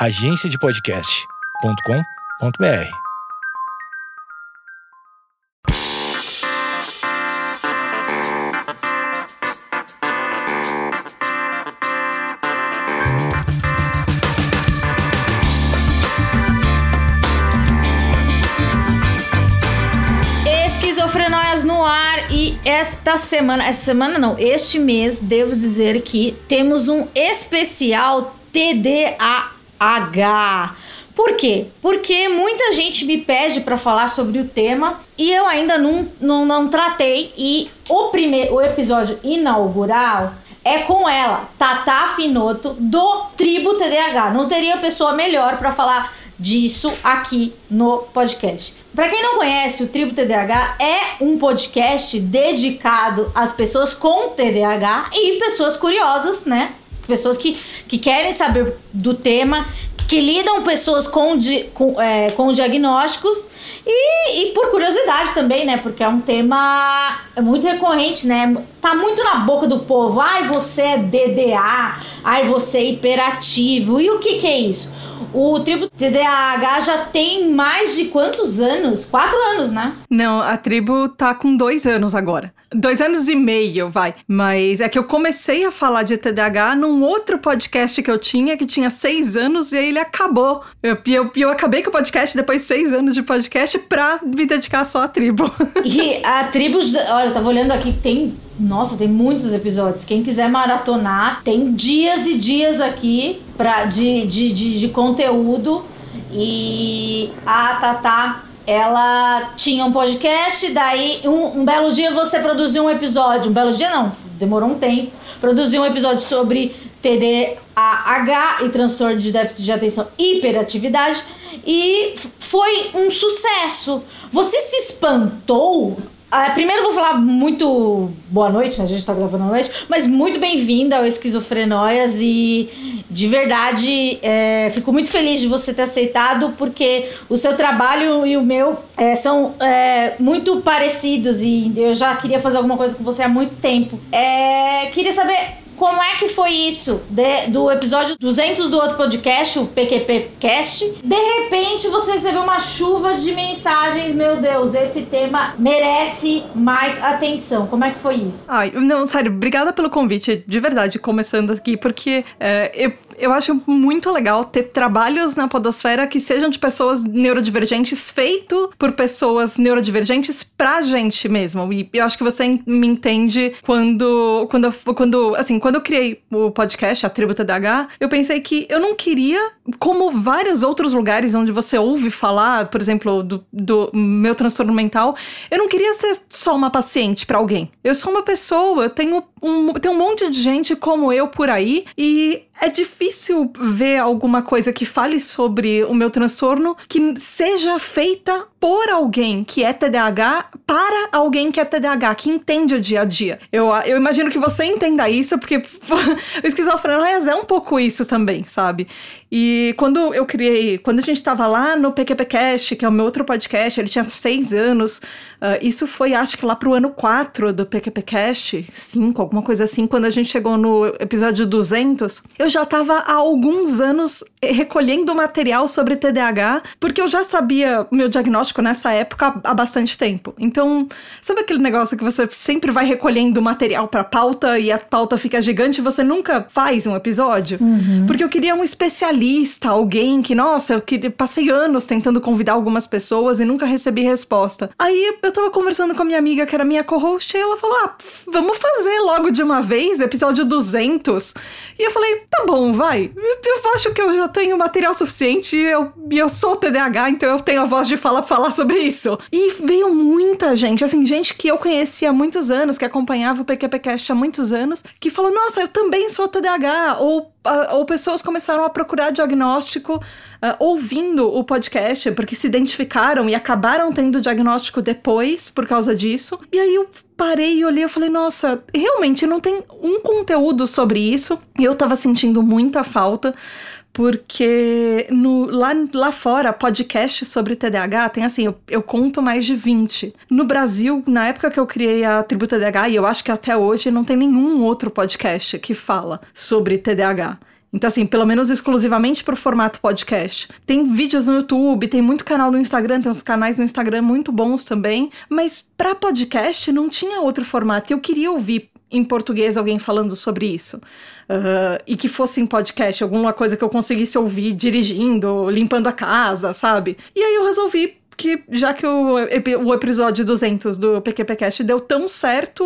agenciadepodcast.com.br. Esquizofrenóias no ar e esta semana, essa semana não, este mês, devo dizer que temos um especial TDAH. Por quê? Porque muita gente me pede para falar sobre o tema e eu ainda não, não, não tratei. E o primeiro o episódio inaugural é com ela, Tata Finoto, do Tribo TDAH. Não teria pessoa melhor para falar disso aqui no podcast. Para quem não conhece, o Tribo TDAH é um podcast dedicado às pessoas com TDAH e pessoas curiosas, né? Pessoas que, que querem saber do tema, que lidam pessoas com, di, com, é, com diagnósticos e, e por curiosidade também, né? Porque é um tema muito recorrente, né? Tá muito na boca do povo. Ai, você é DDA. Ai, você é hiperativo. E o que, que é isso? O tribo TDAH já tem mais de quantos anos? Quatro anos, né? Não, a tribo tá com dois anos agora. Dois anos e meio, vai. Mas é que eu comecei a falar de TDAH num outro podcast que eu tinha, que tinha seis anos, e aí ele acabou. Eu, eu, eu acabei com o podcast depois de seis anos de podcast pra me dedicar só à tribo. E a tribo, olha, eu tava olhando aqui, tem nossa, tem muitos episódios. Quem quiser maratonar, tem dias e dias aqui pra, de, de, de, de conteúdo. E a Tatá, ela tinha um podcast, daí um, um, belo dia você produziu um episódio. Um belo dia não, demorou um tempo. Produziu um episódio sobre TDAH e transtorno de déficit de atenção e hiperatividade. E foi um sucesso. Você se espantou ah, primeiro vou falar muito boa noite, né? A gente tá gravando à noite, mas muito bem-vinda ao Esquizofrenóias e de verdade é, fico muito feliz de você ter aceitado porque o seu trabalho e o meu é, são é, muito parecidos e eu já queria fazer alguma coisa com você há muito tempo. É, queria saber como é que foi isso de, do episódio 200 do outro podcast, o PQP Cast? De repente você recebeu uma chuva de mensagens, meu Deus, esse tema merece mais atenção. Como é que foi isso? Ai, não, sério, obrigada pelo convite, de verdade, começando aqui, porque é, eu eu acho muito legal ter trabalhos na podosfera que sejam de pessoas neurodivergentes, feito por pessoas neurodivergentes pra gente mesmo. E eu acho que você me entende quando, quando, quando, assim, quando eu criei o podcast, a Tribo TDH, eu pensei que eu não queria, como vários outros lugares onde você ouve falar, por exemplo, do, do meu transtorno mental, eu não queria ser só uma paciente para alguém. Eu sou uma pessoa, eu tenho um, tem um monte de gente como eu por aí e é difícil ver alguma coisa que fale sobre o meu transtorno que seja feita por alguém que é TDAH para alguém que é TDAH, que entende o dia a dia. Eu, eu imagino que você entenda isso, porque o esquizofrenia é um pouco isso também, sabe? E quando eu criei, quando a gente estava lá no PQPcast, que é o meu outro podcast, ele tinha seis anos, uh, isso foi acho que lá pro ano 4 do PQPcast, 5, alguma coisa assim, quando a gente chegou no episódio 200, eu já estava há alguns anos recolhendo material sobre TDAH, porque eu já sabia o meu diagnóstico nessa época há bastante tempo. Então, sabe aquele negócio que você sempre vai recolhendo material para pauta e a pauta fica gigante e você nunca faz um episódio? Uhum. Porque eu queria um especialista, alguém que, nossa, eu que, passei anos tentando convidar algumas pessoas e nunca recebi resposta. Aí eu tava conversando com a minha amiga, que era minha co-host, e ela falou: ah, vamos fazer logo de uma vez, episódio 200. E eu falei: tá bom, vai. Eu acho que eu já tenho material suficiente e eu, eu sou TDAH, então eu tenho a voz de fala pra falar sobre isso. E veio muita gente, assim, gente que eu conhecia há muitos anos, que acompanhava o PQPcast há muitos anos, que falou: nossa, eu também sou TDAH. Ou ou pessoas começaram a procurar diagnóstico uh, ouvindo o podcast, porque se identificaram e acabaram tendo diagnóstico depois por causa disso. E aí eu parei e olhei e falei, nossa, realmente não tem um conteúdo sobre isso. Eu tava sentindo muita falta, porque no, lá, lá fora, podcast sobre TDAH tem assim, eu, eu, conto mais de 20. No Brasil, na época que eu criei a Tribo TDAH, e eu acho que até hoje não tem nenhum outro podcast que fala sobre TDAH. Então, assim, pelo menos exclusivamente pro formato podcast. Tem vídeos no YouTube, tem muito canal no Instagram, tem uns canais no Instagram muito bons também. Mas para podcast não tinha outro formato. Eu queria ouvir em português alguém falando sobre isso. Uh, e que fosse em podcast, alguma coisa que eu conseguisse ouvir dirigindo, limpando a casa, sabe? E aí eu resolvi que já que o, o episódio 200 do PQPcast deu tão certo,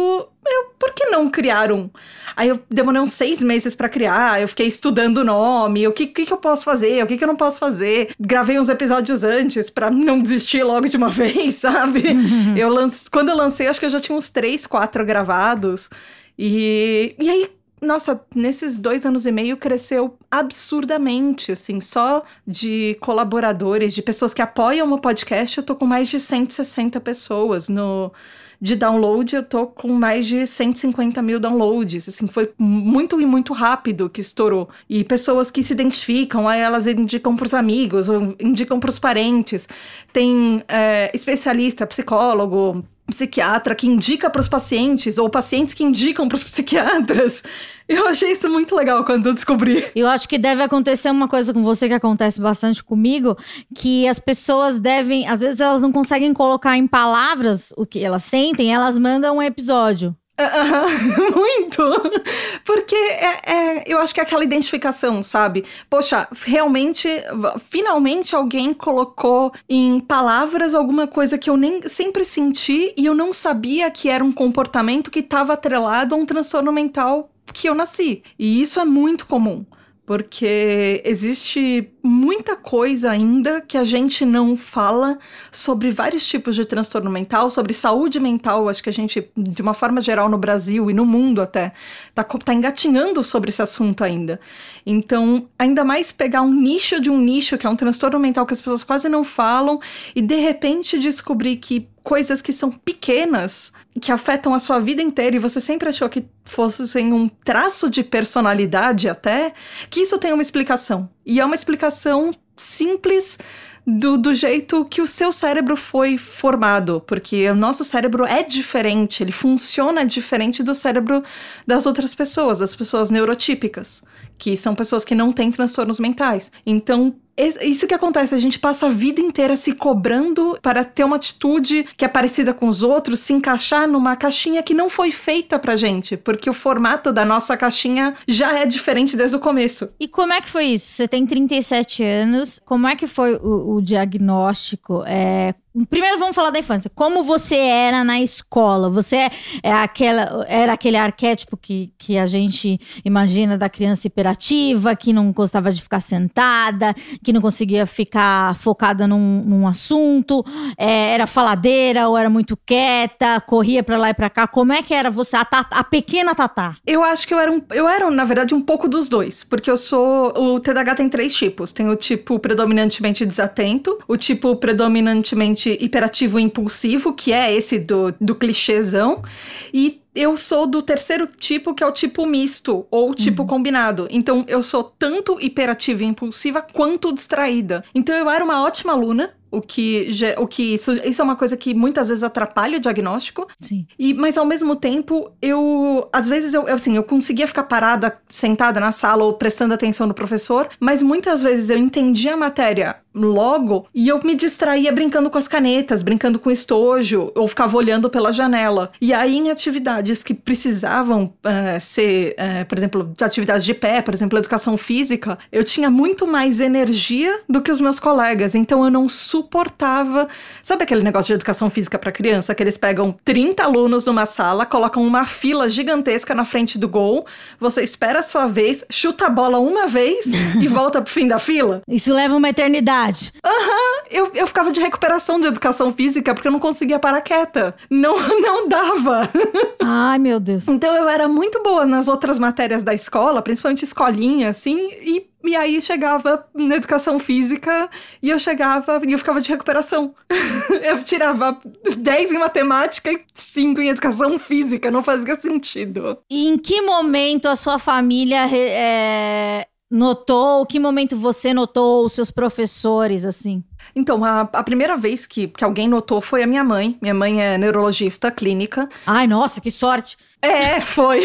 eu, por que não criar um? Aí eu demorei uns seis meses para criar, eu fiquei estudando o nome, o que, que, que eu posso fazer, o que, que eu não posso fazer. Gravei uns episódios antes para não desistir logo de uma vez, sabe? Uhum. Eu lance, quando eu lancei, acho que eu já tinha uns três, quatro gravados. E, e aí nossa, nesses dois anos e meio cresceu absurdamente, assim, só de colaboradores, de pessoas que apoiam o podcast, eu tô com mais de 160 pessoas no de download, eu tô com mais de 150 mil downloads. Assim, foi muito e muito rápido que estourou. E pessoas que se identificam, aí elas indicam pros amigos, ou indicam pros parentes. Tem é, especialista, psicólogo, psiquiatra que indica para os pacientes ou pacientes que indicam para os psiquiatras. Eu achei isso muito legal quando eu descobri. Eu acho que deve acontecer uma coisa com você que acontece bastante comigo, que as pessoas devem, às vezes elas não conseguem colocar em palavras o que elas sentem, elas mandam um episódio. Uh, muito! Porque é, é, eu acho que é aquela identificação, sabe? Poxa, realmente, finalmente alguém colocou em palavras alguma coisa que eu nem sempre senti e eu não sabia que era um comportamento que estava atrelado a um transtorno mental que eu nasci. E isso é muito comum porque existe muita coisa ainda que a gente não fala sobre vários tipos de transtorno mental, sobre saúde mental. Acho que a gente, de uma forma geral, no Brasil e no mundo até, tá, tá engatinhando sobre esse assunto ainda. Então, ainda mais pegar um nicho de um nicho, que é um transtorno mental que as pessoas quase não falam, e de repente descobrir que coisas que são pequenas, que afetam a sua vida inteira, e você sempre achou que fossem um traço de personalidade até, que isso tem uma explicação. E é uma explicação simples do, do jeito que o seu cérebro foi formado, porque o nosso cérebro é diferente, ele funciona diferente do cérebro das outras pessoas, das pessoas neurotípicas, que são pessoas que não têm transtornos mentais. Então, isso que acontece, a gente passa a vida inteira se cobrando para ter uma atitude que é parecida com os outros, se encaixar numa caixinha que não foi feita pra gente, porque o formato da nossa caixinha já é diferente desde o começo. E como é que foi isso? Você tem 37 anos, como é que foi o, o diagnóstico? É, Primeiro vamos falar da infância. Como você era na escola? Você é, é aquela, era aquele arquétipo que, que a gente imagina da criança hiperativa, que não gostava de ficar sentada, que não conseguia ficar focada num, num assunto, é, era faladeira ou era muito quieta, corria para lá e para cá. Como é que era você, a, a pequena Tatá? Eu acho que eu era, um, eu era, na verdade, um pouco dos dois, porque eu sou. O TDAH tem três tipos: tem o tipo predominantemente desatento, o tipo predominantemente hiperativo e impulsivo, que é esse do, do clichêzão, e eu sou do terceiro tipo, que é o tipo misto, ou tipo uhum. combinado. Então, eu sou tanto hiperativa e impulsiva quanto distraída. Então, eu era uma ótima aluna, o que, o que isso, isso é uma coisa que muitas vezes atrapalha o diagnóstico. Sim. E, mas ao mesmo tempo, eu. Às vezes eu, assim, eu conseguia ficar parada, sentada na sala ou prestando atenção no professor, mas muitas vezes eu entendia a matéria logo e eu me distraía brincando com as canetas, brincando com estojo, ou ficava olhando pela janela. E aí, em atividades que precisavam uh, ser, uh, por exemplo, atividades de pé, por exemplo, educação física, eu tinha muito mais energia do que os meus colegas. Então eu não suportava. Sabe aquele negócio de educação física para criança que eles pegam 30 alunos numa sala, colocam uma fila gigantesca na frente do gol, você espera a sua vez, chuta a bola uma vez e volta pro fim da fila? Isso leva uma eternidade. Aham, uhum. eu, eu ficava de recuperação de educação física porque eu não conseguia parar quieta. Não, não dava. Ai, meu Deus. Então eu era muito boa nas outras matérias da escola, principalmente escolinha, assim, e e aí chegava na educação física e eu chegava e eu ficava de recuperação. eu tirava 10 em matemática e 5 em educação física, não fazia sentido. E em que momento a sua família é, notou? Que momento você notou os seus professores, assim? Então, a, a primeira vez que, que alguém notou foi a minha mãe. Minha mãe é neurologista clínica. Ai, nossa, que sorte. É, foi.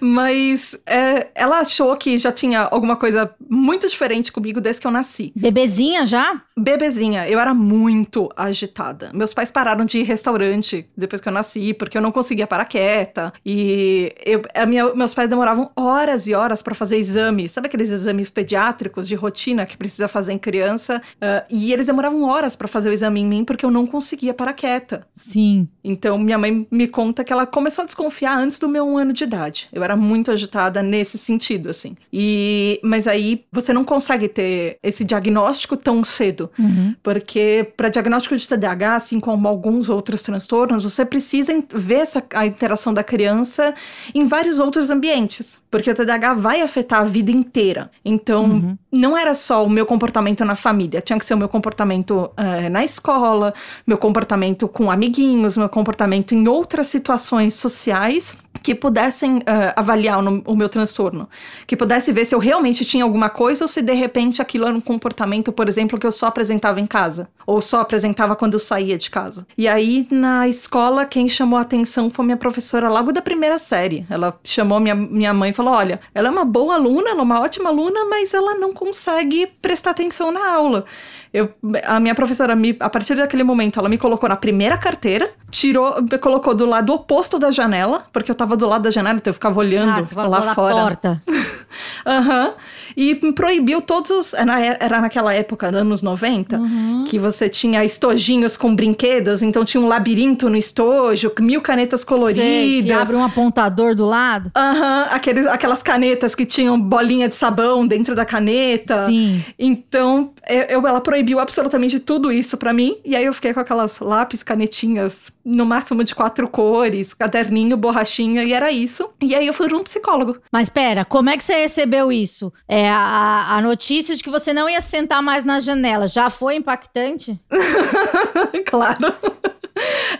Mas é, ela achou que já tinha alguma coisa muito diferente comigo desde que eu nasci. Bebezinha já? Bebezinha, eu era muito agitada. Meus pais pararam de ir restaurante depois que eu nasci, porque eu não conseguia parar quieta. E eu, minha, meus pais demoravam horas e horas para fazer exames. Sabe aqueles exames pediátricos de rotina que precisa fazer em criança? Uh, e eles demoravam horas para fazer o exame em mim porque eu não conseguia parar quieta. Sim. Então minha mãe me conta que ela começou a desconfiar antes do meu um ano de idade. Eu era muito agitada nesse sentido, assim. E, mas aí você não consegue ter esse diagnóstico tão cedo. Uhum. Porque para diagnóstico de TDAH, assim como alguns outros transtornos, você precisa ver essa, a interação da criança em vários outros ambientes. Porque o TDAH vai afetar a vida inteira. Então, uhum. não era só o meu comportamento na família, tinha que ser o meu comportamento uh, na escola, meu comportamento com amiguinhos, meu comportamento em outras situações sociais que pudessem uh, avaliar o, o, meu transtorno, que pudesse ver se eu realmente tinha alguma coisa ou se de repente aquilo era um comportamento, por exemplo, que eu só apresentava em casa ou só apresentava quando eu saía de casa. E aí na escola quem chamou a atenção foi minha professora logo da primeira série. Ela chamou minha, minha mãe e falou: "Olha, ela é uma boa aluna, é uma ótima aluna, mas ela não consegue prestar atenção na aula". Eu, a minha professora, me, a partir daquele momento, ela me colocou na primeira carteira, tirou, colocou do lado oposto da janela, porque eu tava do lado da janela, então eu ficava olhando ah, lá fora. porta. Aham. uhum. E proibiu todos os. Era naquela época, anos 90, uhum. que você tinha estojinhos com brinquedos, então tinha um labirinto no estojo, mil canetas coloridas. Sei, que abre um apontador do lado. Aham, uhum. Aqueles, aquelas canetas que tinham bolinha de sabão dentro da caneta. Sim. Então, eu, ela proibiu absolutamente tudo isso para mim, e aí eu fiquei com aquelas lápis, canetinhas, no máximo de quatro cores, caderninho, borrachinha, e era isso. E aí eu fui um psicólogo. Mas pera, como é que você recebeu isso? É, a, a notícia de que você não ia sentar mais na janela já foi impactante? claro.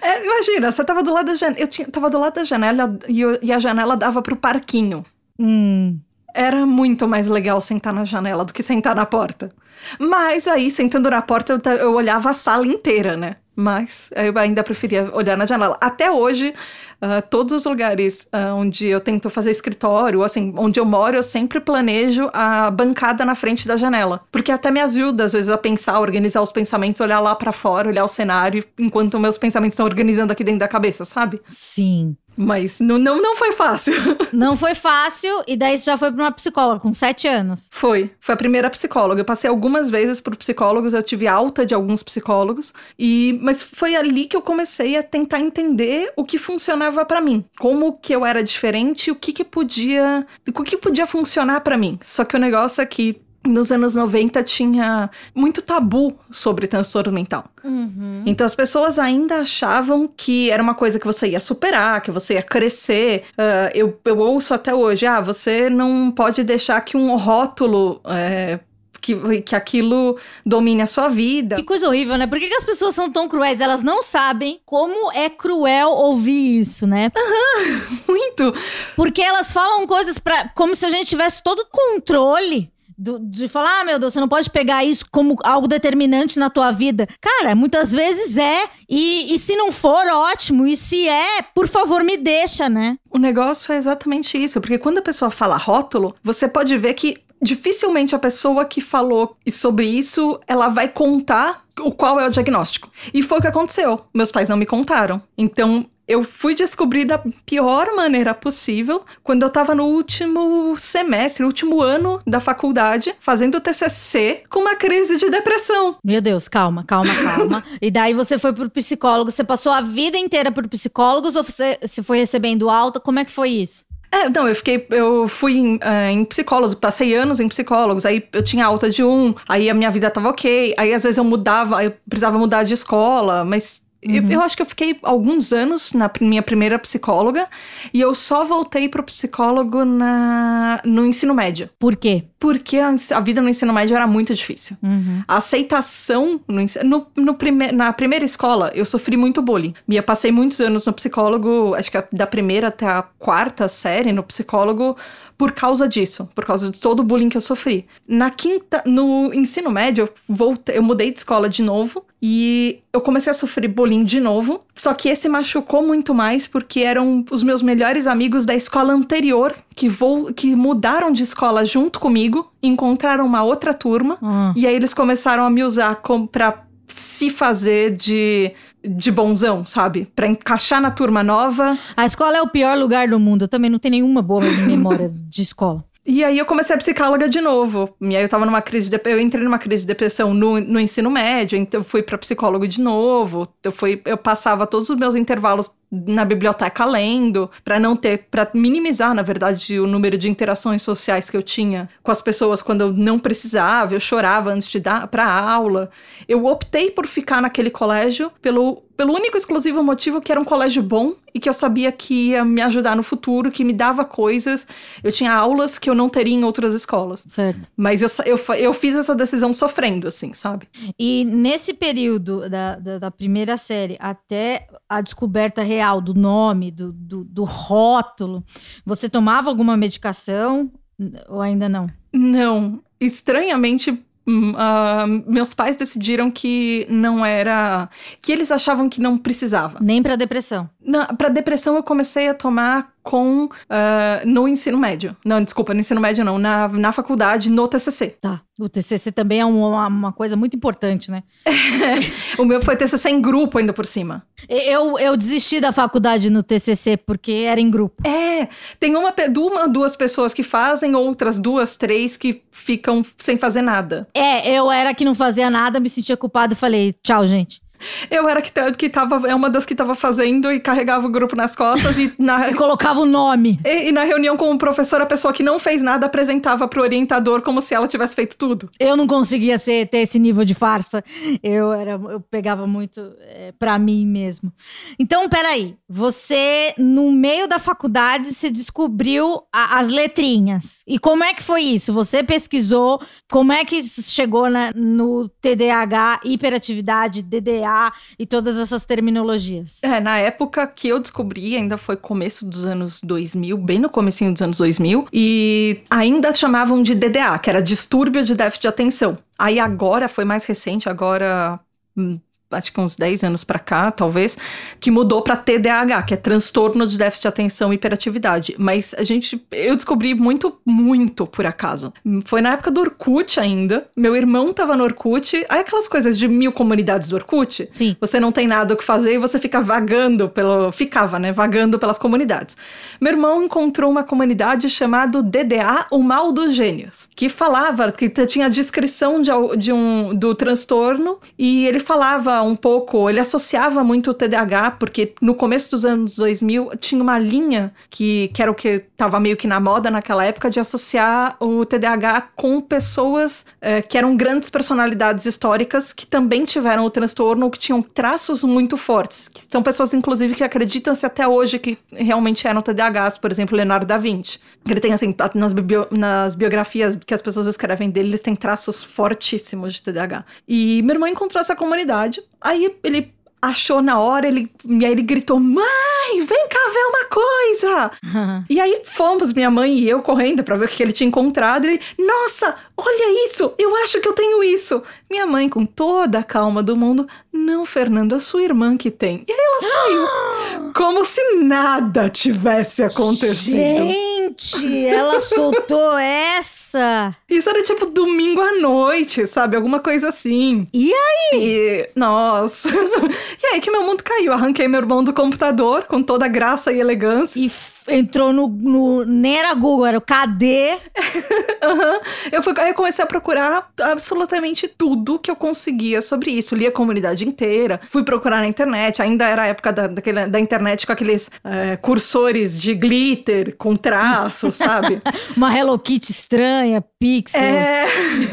É, imagina, você tava do lado da janela. Eu tinha, tava do lado da janela e, eu, e a janela dava pro parquinho. Hum. Era muito mais legal sentar na janela do que sentar na porta. Mas aí, sentando na porta, eu, eu olhava a sala inteira, né? Mas eu ainda preferia olhar na janela. Até hoje, uh, todos os lugares uh, onde eu tento fazer escritório, assim, onde eu moro, eu sempre planejo a bancada na frente da janela. Porque até me ajuda, às vezes, a pensar, organizar os pensamentos, olhar lá para fora, olhar o cenário, enquanto meus pensamentos estão organizando aqui dentro da cabeça, sabe? Sim. Mas não, não, não foi fácil. Não foi fácil, e daí você já foi para uma psicóloga com sete anos. Foi. Foi a primeira psicóloga. Eu passei algumas vezes por psicólogos, eu tive alta de alguns psicólogos, e mas foi ali que eu comecei a tentar entender o que funcionava para mim. Como que eu era diferente, o que que podia. O que podia funcionar para mim. Só que o negócio é que nos anos 90 tinha muito tabu sobre transtorno mental. Uhum. Então as pessoas ainda achavam que era uma coisa que você ia superar, que você ia crescer. Uh, eu, eu ouço até hoje, ah, você não pode deixar que um rótulo é, que, que aquilo domine a sua vida. Que coisa horrível, né? Por que, que, as pessoas são tão cruéis? Elas não sabem como é cruel ouvir isso, né? Aham, muito. Porque elas falam coisas para como se a gente tivesse todo controle do, de falar, ah, meu Deus, você não pode pegar isso como algo determinante na tua vida. Cara, muitas vezes é. E, e se não for, ótimo. E se é, por favor, me deixa, né? O negócio é exatamente isso. Porque quando a pessoa fala rótulo, você pode ver que dificilmente a pessoa que falou sobre isso, ela vai contar o qual é o diagnóstico. E foi o que aconteceu. Meus pais não me contaram. Então, eu fui descobrir da pior maneira possível quando eu tava no último semestre, último ano da faculdade, fazendo TCC com uma crise de depressão. Meu Deus, calma, calma, calma. e daí você foi pro psicólogo, você passou a vida inteira por psicólogos ou você, você foi recebendo alta? Como é que foi isso? É, não, eu fiquei, eu fui em, uh, em, psicólogos, passei anos em psicólogos, aí eu tinha alta de um, aí a minha vida tava ok, aí às vezes eu mudava, eu precisava mudar de escola, mas Uhum. Eu, eu, acho que eu fiquei alguns anos na minha primeira psicóloga e eu só voltei pro psicólogo na, no ensino médio. Por quê? Porque a, a vida no ensino médio era muito difícil. Uhum. A aceitação no, no, no prime, na primeira escola, eu sofri muito bullying. Eu passei muitos anos no psicólogo, acho que da primeira até a quarta série no psicólogo, por causa disso, por causa de todo o bullying que eu sofri. Na quinta, no ensino médio, eu voltei, eu mudei de escola de novo e eu comecei a sofrer bullying de novo. Só que esse machucou muito mais porque eram os meus melhores amigos da escola anterior que, vou, que mudaram de escola junto comigo, encontraram uma outra turma Ah. e aí eles começaram a me usar como pra se fazer de, de bonzão, sabe? Pra encaixar na turma nova. A escola é o pior lugar do mundo. Eu também não tenho nenhuma boa memória de escola. E aí eu comecei a psicóloga de novo. E aí eu tava numa crise de eu entrei numa crise de depressão no, no ensino médio, então fui pra psicólogo de novo. Eu fui eu passava todos os meus intervalos na biblioteca lendo, pra não ter para minimizar, na verdade, o número de interações sociais que eu tinha com as pessoas quando eu não precisava, eu chorava antes de dar para aula. Eu optei por ficar naquele colégio pelo pelo único exclusivo motivo que era um colégio bom e que eu sabia que ia me ajudar no futuro, que me dava coisas. Eu tinha aulas que eu não teria em outras escolas. Certo. Mas eu, eu, eu fiz essa decisão sofrendo, assim, sabe? E nesse período da, da, da primeira série até a descoberta real do nome, do, do, do rótulo, você tomava alguma medicação ou ainda não? Não. Estranhamente, ah, meus pais decidiram que não era. que eles achavam que não precisava. Nem pra depressão. Na, pra depressão, eu comecei a tomar com. ah, no ensino médio. Não, desculpa, no ensino médio não. Na, na faculdade, no TCC. Tá. O TCC também é um- uma, uma coisa muito importante, né? O meu foi TCC em grupo ainda por cima. Eu, eu desisti da faculdade no TCC porque era em grupo. É, tem uma, uma, duas pessoas que fazem, outras duas, três que ficam sem fazer nada. É, eu era que não fazia nada, me sentia culpado e falei, tchau, gente. Eu era que, que tava, é uma das que tava fazendo e carregava o grupo nas costas e na, E colocava o nome. E, e na reunião com o professor, a pessoa que não fez nada apresentava pro orientador como se ela tivesse feito tudo. Eu não conseguia ser, ter esse nível de farsa. Eu era, eu pegava muito é, para mim mesmo. Então, peraí. Você, no meio da faculdade, se descobriu a- as letrinhas. E como é que foi isso? Você pesquisou? Como é que isso chegou no TDAH, hiperatividade, DDA e todas essas terminologias? É, na época que eu descobri, ainda foi começo dos anos 2000, bem no comecinho dos anos 2000, e ainda chamavam de DDA, que era distúrbio de déficit de atenção. Aí agora, foi mais recente, agora... Acho que uns 10 anos pra cá, talvez, que mudou pra TDAH, que é transtorno de déficit de atenção e hiperatividade. Mas a gente, eu descobri muito, muito por acaso. Foi na época do Orkut ainda. Meu irmão tava no Orkut. Aí aquelas coisas de mil comunidades do Orkut. Sim. Você não tem nada o que fazer e você fica vagando pelo. Ficava, né? Vagando pelas comunidades. Meu irmão encontrou uma comunidade chamada DDA, o Mal dos Gênios, que falava, que tinha descrição de, de um, do transtorno e ele falava um pouco, ele associava muito o TDAH, porque no começo dos anos 2000 tinha uma linha que, que era o que estava meio que na moda naquela época de associar o TDAH com pessoas eh, que eram grandes personalidades históricas que também tiveram o transtorno ou que tinham traços muito fortes. Que são pessoas, inclusive, que acreditam-se até hoje que realmente eram TDAHs, por exemplo, Leonardo da Vinci. Ele tem, assim, nas, biblio- nas biografias que as pessoas escrevem dele, ele tem traços fortíssimos de TDAH. E meu irmão encontrou essa comunidade, aí ele achou na hora, ele, e aí ele gritou: Mãe, vem cá ver uma coisa! E aí fomos, minha mãe e eu, correndo pra ver o que ele tinha encontrado. E ele, nossa, olha isso, eu acho que eu tenho isso. Minha mãe, com toda a calma do mundo, não, Fernando, a sua irmã que tem. E aí ela saiu, como se nada tivesse acontecido. Gente, ela soltou essa. Isso era tipo domingo à noite, sabe? Alguma coisa assim. E E, nossa. e aí que meu mundo caiu. Arranquei meu irmão do computador com toda a graça e elegância. E entrou no, no. Nem era Google, era o KD. Aham. Eu, fui, eu comecei a procurar absolutamente tudo que eu conseguia sobre isso. Li a comunidade inteira, fui procurar na internet. Ainda era a época da, daquele- da internet com aqueles é, cursores de glitter, com traços, sabe? Uma Hello Kitty estranha, pixels. É.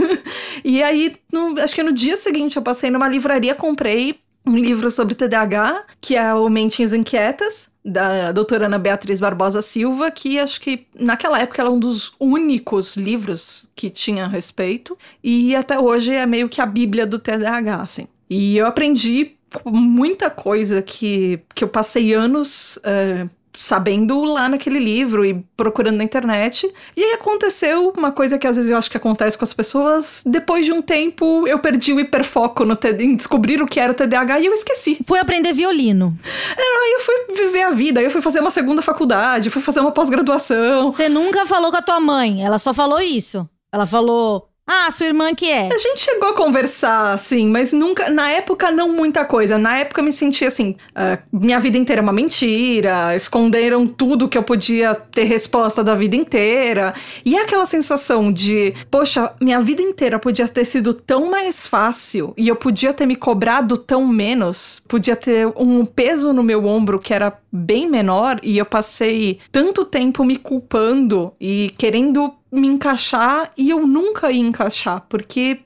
e aí, no- acho que no dia seguinte, eu passei numa livraria, comprei um livro sobre TDAH, que é o Mentes Inquietas, da doutora Ana Beatriz Barbosa Silva, que acho que naquela época era um dos únicos livros que tinha a respeito, e até hoje é meio que a bíblia do TDAH, assim. E eu aprendi muita coisa que, que eu passei anos eh, sabendo lá naquele livro e procurando na internet. E aí aconteceu uma coisa que às vezes eu acho que acontece com as pessoas. Depois de um tempo, eu perdi o hiperfoco no em descobrir o que era o TDAH e eu esqueci. Fui aprender violino. É, aí eu fui viver a vida, aí eu fui fazer uma segunda faculdade, fui fazer uma pós-graduação. Você nunca falou com a tua mãe, ela só falou isso. Ela falou: ah, sua irmã que é? A gente chegou a conversar, assim, mas nunca. Na época, não muita coisa. Na época, eu me sentia assim: uh, minha vida inteira é uma mentira, esconderam tudo que eu podia ter resposta da vida inteira. E é aquela sensação de, poxa, minha vida inteira podia ter sido tão mais fácil e eu podia ter me cobrado tão menos, podia ter um peso no meu ombro que era bem menor e eu passei tanto tempo me culpando e querendo me encaixar e eu nunca ia encaixar, porque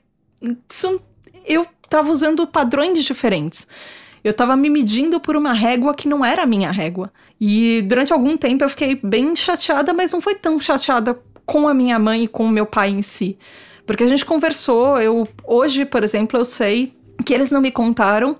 isso, eu tava usando padrões diferentes. Eu tava me medindo por uma régua que não era a minha régua. E durante algum tempo eu fiquei bem chateada, mas não foi tão chateada com a minha mãe e com o meu pai em si. Porque a gente conversou, eu hoje, por exemplo, eu sei que eles não me contaram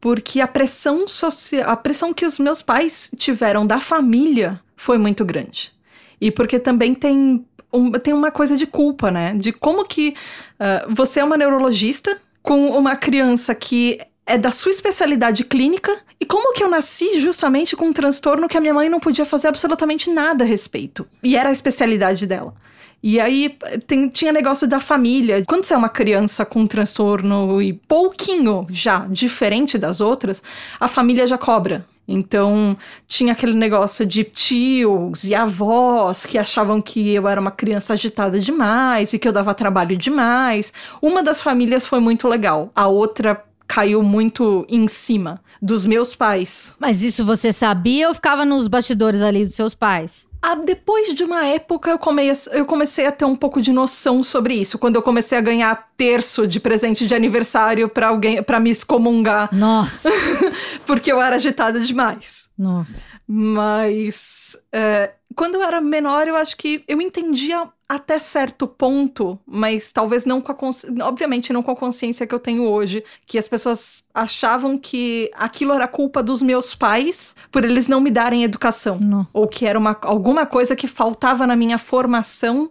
porque a pressão social, a pressão que os meus pais tiveram da família foi muito grande. E porque também tem um, tem uma coisa de culpa, né? De como que uh, você é uma neurologista com uma criança que é da sua especialidade clínica e como que eu nasci justamente com um transtorno que a minha mãe não podia fazer absolutamente nada a respeito. E era a especialidade dela. E aí tem, tinha negócio da família. Quando você é uma criança com um transtorno e pouquinho já diferente das outras, a família já cobra. Então, tinha aquele negócio de tios e avós que achavam que eu era uma criança agitada demais e que eu dava trabalho demais. Uma das famílias foi muito legal, a outra caiu muito em cima dos meus pais. Mas isso você sabia ou ficava nos bastidores ali dos seus pais? Ah, depois de uma época eu, comecei, eu comecei a ter um pouco de noção sobre isso. Quando eu comecei a ganhar terço de presente de aniversário para alguém para me excomungar. Nossa. porque eu era agitada demais. Nossa. Mas é, quando eu era menor, eu acho que eu entendia até certo ponto, mas talvez não com a consciência, obviamente não com a consciência que eu tenho hoje, que as pessoas achavam que aquilo era culpa dos meus pais por eles não me darem educação, não. ou que era uma, alguma coisa que faltava na minha formação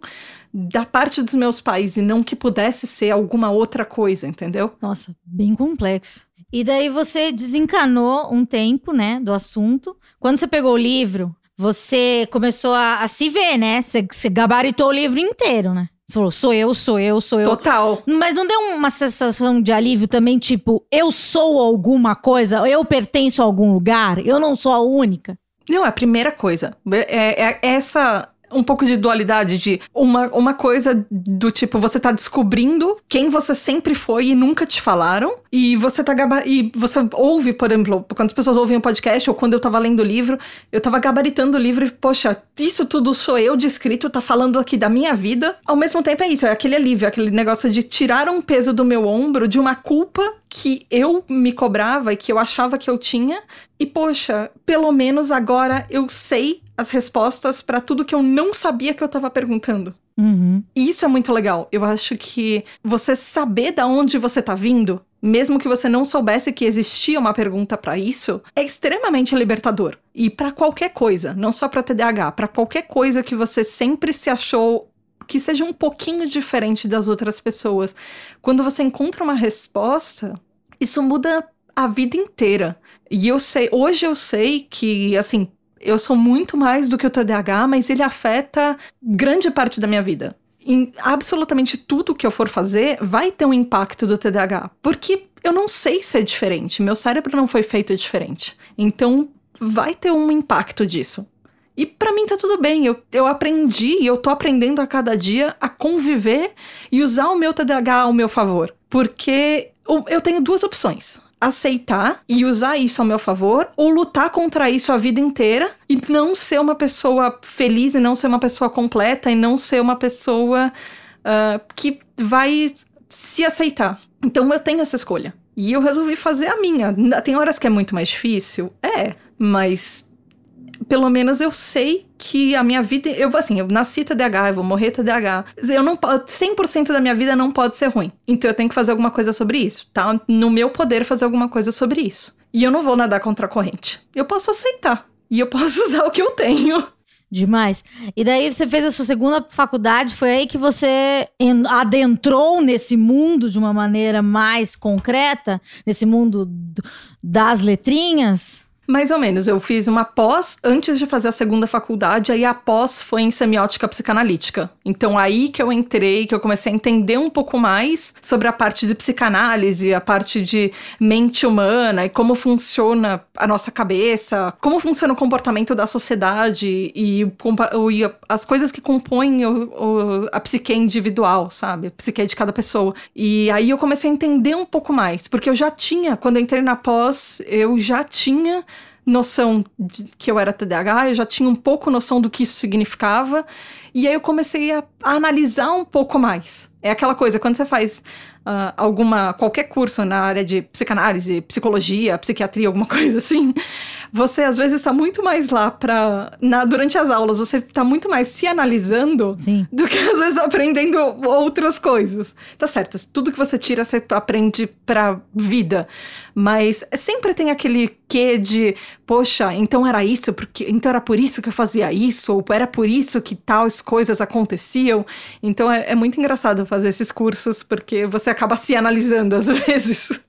da parte dos meus pais e não que pudesse ser alguma outra coisa, entendeu? Nossa, bem complexo. E daí você desencanou um tempo, né, do assunto. Quando você pegou o livro, você começou a, a se ver, né? Você, você, gabaritou o livro inteiro, né? Você falou, sou eu, sou eu, sou eu. Total. Mas não deu uma sensação de alívio também, tipo, eu sou alguma coisa, eu pertenço a algum lugar, eu não sou a única? Não, é a primeira coisa. É, é, é essa um pouco de dualidade de uma, uma coisa do tipo, você tá descobrindo quem você sempre foi e nunca te falaram, e você tá e você ouve, por exemplo, quando as pessoas ouvem o um podcast ou quando eu tava lendo o livro, eu tava gabaritando o livro e, poxa, isso tudo sou eu de escrito, tá falando aqui da minha vida. Ao mesmo tempo é isso, é aquele alívio, é aquele negócio de tirar um peso do meu ombro de uma culpa que eu me cobrava e que eu achava que eu tinha. E poxa, pelo menos agora eu sei as respostas para tudo que eu não sabia que eu estava perguntando. Uhum. E isso é muito legal. Eu acho que você saber da onde você tá vindo, mesmo que você não soubesse que existia uma pergunta para isso, é extremamente libertador. E para qualquer coisa, não só para TDAH, para qualquer coisa que você sempre se achou que seja um pouquinho diferente das outras pessoas. Quando você encontra uma resposta, isso muda a vida inteira. E eu sei, hoje eu sei que, assim, eu sou muito mais do que o TDAH, mas ele afeta grande parte da minha vida. Em absolutamente tudo que eu for fazer vai ter um impacto do TDAH, porque eu não sei ser diferente, meu cérebro não foi feito diferente. Então vai ter um impacto disso. E para mim tá tudo bem, eu, eu aprendi e eu tô aprendendo a cada dia a conviver e usar o meu TDAH ao meu favor. Porque eu tenho duas opções aceitar e usar isso ao meu favor ou lutar contra isso a vida inteira e não ser uma pessoa feliz e não ser uma pessoa completa e não ser uma pessoa uh, que vai se aceitar. Então eu tenho essa escolha. E eu resolvi fazer a minha. Tem horas que é muito mais difícil? É, mas pelo menos eu sei que a minha vida. Eu, assim, eu nasci TDAH, eu vou morrer TDAH. Eu não 100% da minha vida não pode ser ruim. Então eu tenho que fazer alguma coisa sobre isso. Tá no meu poder fazer alguma coisa sobre isso. E eu não vou nadar contra a corrente. Eu posso aceitar. e eu posso usar o que eu tenho. Demais. E daí você fez a sua segunda faculdade, foi aí que você adentrou nesse mundo de uma maneira mais concreta, nesse mundo das letrinhas? Mais ou menos. Eu fiz uma pós antes de fazer a segunda faculdade, aí a pós foi em semiótica psicanalítica. Então aí que eu entrei, que eu comecei a entender um pouco mais sobre a parte de psicanálise, a parte de mente humana e como funciona a nossa cabeça, como funciona o comportamento da sociedade e, e as coisas que compõem o, o, a psique individual, sabe? A psique de cada pessoa. E aí eu comecei a entender um pouco mais, porque eu já tinha, quando eu entrei na pós, eu já tinha noção de que eu era TDAH, eu já tinha um pouco noção do que isso significava, e aí eu comecei a, a analisar um pouco mais. É aquela coisa, quando você faz uh, alguma qualquer curso na área de psicanálise, psicologia, psiquiatria, alguma coisa assim, você às vezes está muito mais lá para durante as aulas você está muito mais se analisando Sim. do que às vezes aprendendo outras coisas. Tá certo? Tudo que você tira você aprende para vida, mas sempre tem aquele quê de, poxa, então era isso, porque então era por isso que eu fazia isso, ou era por isso que tais coisas aconteciam. Então é, é muito engraçado fazer esses cursos porque você acaba se analisando às vezes.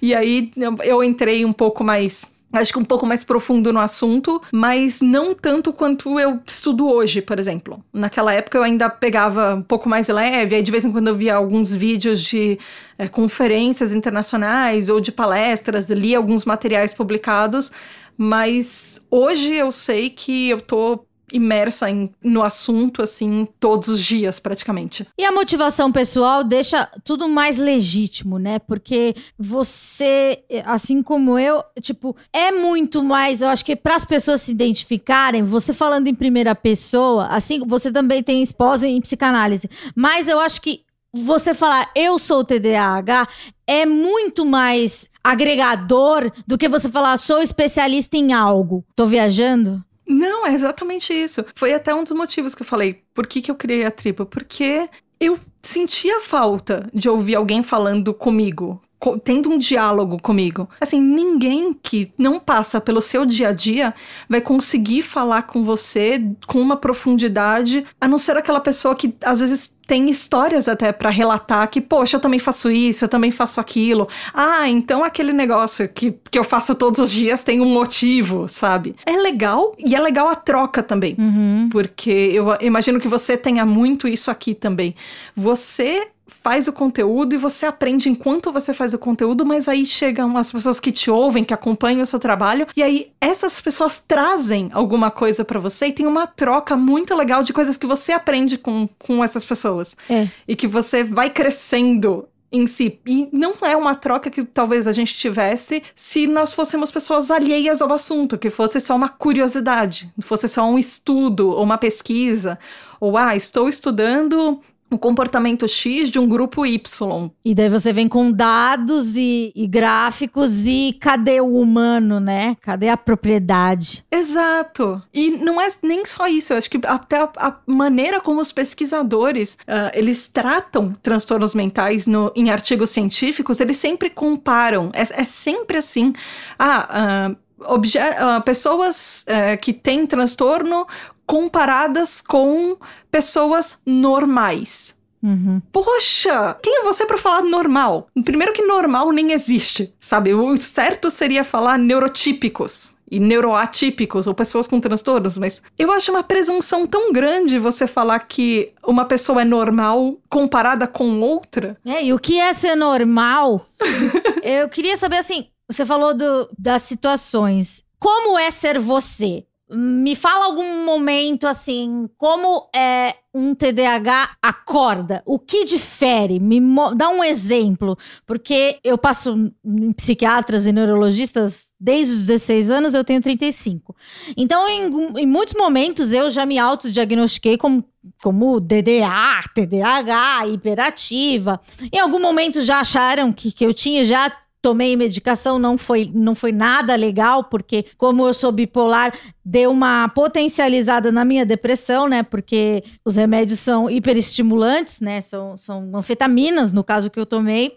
E aí eu entrei um pouco mais acho que um pouco mais profundo no assunto, mas não tanto quanto eu estudo hoje, por exemplo. Naquela época eu ainda pegava um pouco mais leve, aí de vez em quando eu via alguns vídeos de é, conferências internacionais ou de palestras, li alguns materiais publicados, mas hoje eu sei que eu tô imersa em, no assunto, assim, todos os dias, praticamente. E a motivação pessoal deixa tudo mais legítimo, né? Porque você, assim como eu, tipo, é muito mais, eu acho que para as pessoas se identificarem, você falando em primeira pessoa, assim, você também tem esposa em psicanálise, mas eu acho que você falar eu sou TDAH é muito mais agregador do que você falar sou especialista em algo. Tô viajando? Não, é exatamente isso. Foi até um dos motivos que eu falei, por que, que eu criei a tribo? Porque eu sentia falta de ouvir alguém falando comigo, tendo um diálogo comigo. Assim, ninguém que não passa pelo seu dia a dia vai conseguir falar com você com uma profundidade, a não ser aquela pessoa que às vezes tem histórias até para relatar que, poxa, eu também faço isso, eu também faço aquilo. Ah, então aquele negócio que, que eu faço todos os dias tem um motivo, sabe? É legal e é legal a troca também. Uhum. Porque eu imagino que você tenha muito isso aqui também. Você faz o conteúdo e você aprende enquanto você faz o conteúdo, mas aí chegam as pessoas que te ouvem, que acompanham o seu trabalho, e aí essas pessoas trazem alguma coisa para você e tem uma troca muito legal de coisas que você aprende com, com essas pessoas. É. E que você vai crescendo em si. E não é uma troca que talvez a gente tivesse se nós fôssemos pessoas alheias ao assunto, que fosse só uma curiosidade, fosse só um estudo ou uma pesquisa. Ou, ah, estou estudando o comportamento X de um grupo Y. E daí você vem com dados e, e, gráficos e cadê o humano, né? Cadê a propriedade? Exato. E não é nem só isso, eu acho que até a, a maneira como os pesquisadores uh, eles tratam transtornos mentais no, em artigos científicos, eles sempre comparam. É, é sempre assim. Ah, uh, Obje uh, pessoas uh, que têm transtorno comparadas com pessoas normais. Uhum. Poxa, quem é você para falar normal? Primeiro que normal nem existe, sabe? O certo seria falar neurotípicos e neuroatípicos ou pessoas com transtornos, mas eu acho uma presunção tão grande você falar que uma pessoa é normal comparada com outra. É, e o que é ser normal? eu queria saber assim, você falou do, das situações. Como é ser você? Me fala algum momento assim, como é um TDAH acorda? O que difere? Me dá um exemplo, porque eu passo em psiquiatras e neurologistas desde os 16 anos, eu tenho 35. Então, em, em muitos momentos eu já me autodiagnostiquei como como DDA, TDAH, hiperativa. Em algum momento já acharam que, que eu tinha já tomei medicação, não foi, não foi nada legal, porque como eu sou bipolar, deu uma potencializada na minha depressão, né? Porque os remédios são hiperestimulantes, né? São, são anfetaminas, no caso que eu tomei.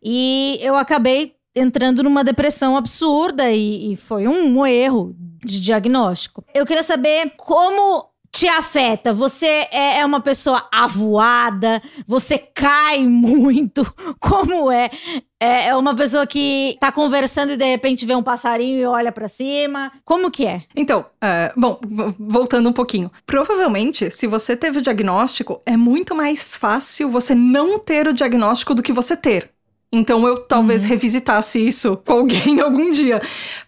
E eu acabei entrando numa depressão absurda e, e foi um, um erro de diagnóstico. Eu queria saber como te afeta? Você é, é uma pessoa avoada? Você cai muito? Como é? É é uma pessoa que tá conversando e de repente vê um passarinho e olha pra cima? Como que é? Então, é, bom, voltando um pouquinho. Provavelmente, se você teve o diagnóstico, é muito mais fácil você não ter o diagnóstico do que você ter. Então eu talvez revisitasse isso com alguém algum dia.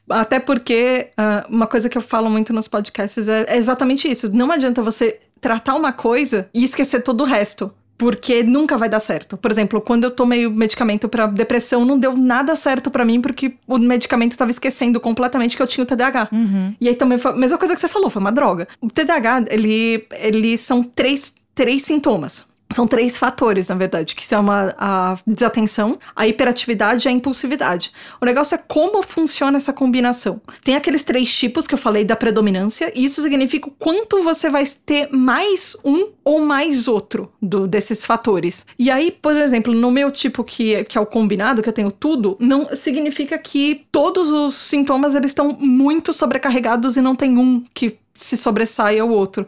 Até porque ah, uma coisa que eu falo muito nos podcasts é, é exatamente isso. Não adianta você tratar uma coisa e esquecer todo o resto. Porque nunca vai dar certo. Por exemplo, quando eu tomei o medicamento pra depressão, não deu nada certo pra mim, porque o medicamento tava esquecendo completamente que eu tinha o TDAH. Uhum. E aí também foi a mesma coisa que você falou, foi uma droga. O TDAH, ele, ele são três, três sintomas. São três fatores, na verdade, que são a, a desatenção, a hiperatividade e a impulsividade. O negócio é como funciona essa combinação. Tem aqueles três tipos que eu falei da predominância, e isso significa o quanto você vai ter mais um ou mais outro do- desses fatores. E aí, por exemplo, no meu tipo que, que é o combinado, que eu tenho tudo, não significa que todos os sintomas eles estão muito sobrecarregados e não tem um que se sobressai ao outro.